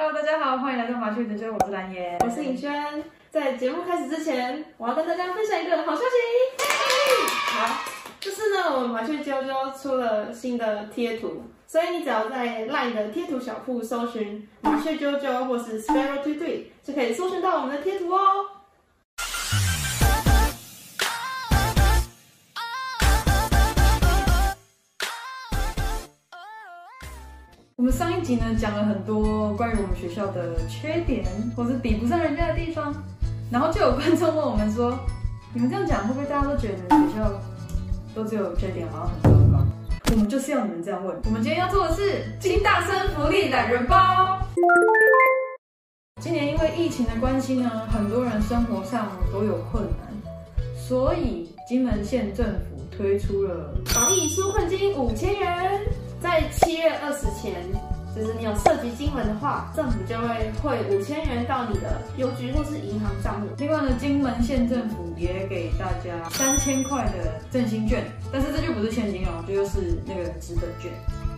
Hello，大家好，欢迎来到麻雀研究，我是蓝颜，我是尹轩。在节目开始之前，我要跟大家分享一个好消息。好，就是呢，我们麻雀啾啾出了新的贴图，所以你只要在 LINE 的贴图小铺搜寻麻雀啾啾或是 Sparrow Tui Tui，就可以搜寻到我们的贴图哦。我们上一集呢讲了很多关于我们学校的缺点，或是比不上人家的地方，然后就有观众问我们说：“你们这样讲会不会大家都觉得学校都只有缺点，好像很糟糕？”我们就是要你们这样问。我们今天要做的是金大生福利懒人包。今年因为疫情的关系呢，很多人生活上都有困难，所以金门县政府推出了防疫纾困金五千元。在七月二十前，就是你有涉及金门的话，政府就会汇五千元到你的邮局或是银行账户。另外呢，金门县政府也给大家三千块的振兴券，但是这就不是现金哦，这就是那个纸本券。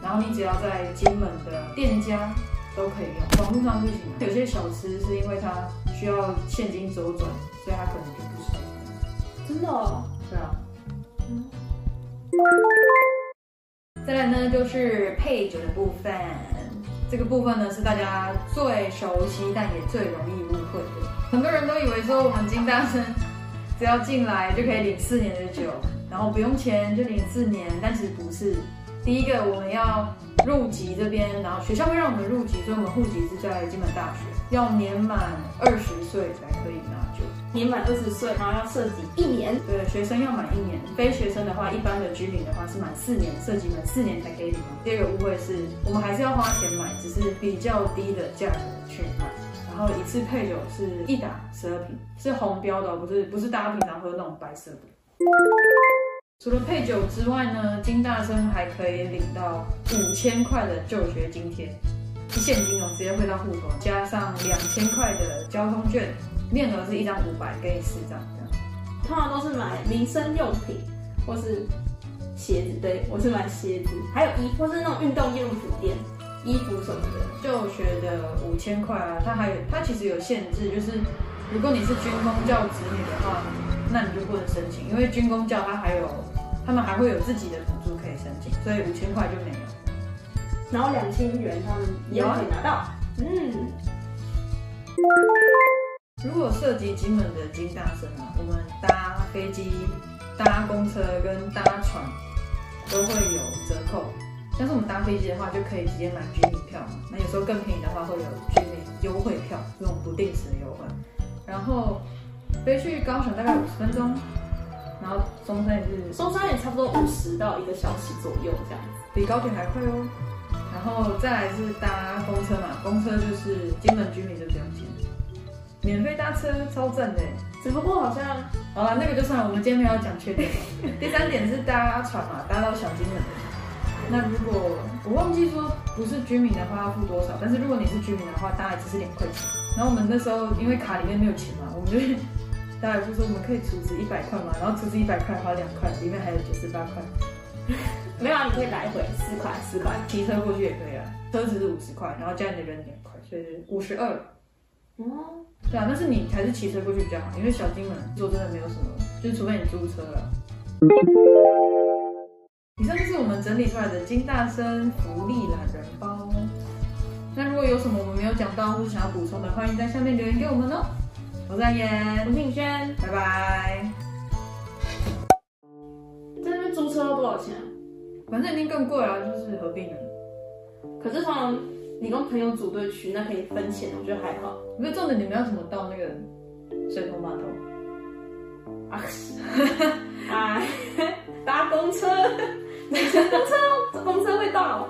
然后你只要在金门的店家都可以用，网络上不行。有些小吃是因为它需要现金周转，所以它可能就不行。真的哦？对啊。嗯。再来呢，就是配酒的部分。这个部分呢，是大家最熟悉，但也最容易误会的。很多人都以为说，我们金大生只要进来就可以领四年的酒，然后不用钱就领四年，但其实不是。第一个，我们要入籍这边，然后学校会让我们入籍，所以我们户籍是在金门大学，要年满二十岁才可以拿酒。年满二十岁，然后要涉及一年。对，学生要满一年，非学生的话，一般的居民的话是满四年，涉及满四年才可以领。第二个误会是我们还是要花钱买，只是比较低的价格去买。然后一次配酒是一打十二瓶，是红标的，不是不是大家平常喝那种白色的。除了配酒之外呢，金大生还可以领到五千块的就学津贴，是现金哦，直接汇到户头，加上两千块的交通券。面额是一张五百，给你四张这样。通常都是买民生用品，或是鞋子。对，我是买鞋子，还有衣服，或是那种运动用品店，衣服什么的。就学的五千块啊，它还有，它其实有限制，就是如果你是军公教子女的话，那你就不能申请，因为军工教它还有，他们还会有自己的补助可以申请，所以五千块就没有。然后两千元他们也可以拿到，啊、嗯。如果涉及金门的金大生啊，我们搭飞机、搭公车跟搭船都会有折扣。像是我们搭飞机的话，就可以直接买居民票嘛。那有时候更便宜的话，会有居民优惠票，这种不定时的优惠。然后飞去高雄大概五十分钟，然后松山也是，松山也差不多五十到一个小时左右这样子，比高铁还快哦。然后再来是搭公车嘛，公车就是金门居民就不用钱。免费搭车超正的，只不过好像好了，那个就算了。我们今天没有讲缺点。第三点是搭船嘛，搭到小金门。那如果我忘记说不是居民的话要付多少，但是如果你是居民的话，搭一次是两块钱。然后我们那时候因为卡里面没有钱嘛，我们就大家就说我们可以储值一百块嘛，然后储值一百块花两块，里面还有九十八块。没有啊，你可以来回四块四块，骑车过去也可以啊。车子是五十块，然后加你的人两块，所以是五十二。哦，对啊，但是你还是骑车过去比较好，因为小金门坐真的没有什么，就是除非你租车了。以上就是我们整理出来的金大生福利懒人包。那如果有什么我们没有讲到或是想要补充的，欢迎在下面留言给我们哦。我是蓝颜，我轩，拜拜。在那边租车要多少钱啊？反正已经更贵啊，就是何必呢？可是通常。你跟朋友组队去，那可以分钱，我觉得还好。不是重点，你们要怎么到那个水头码头？啊，哎，搭公车，公车，公车会到。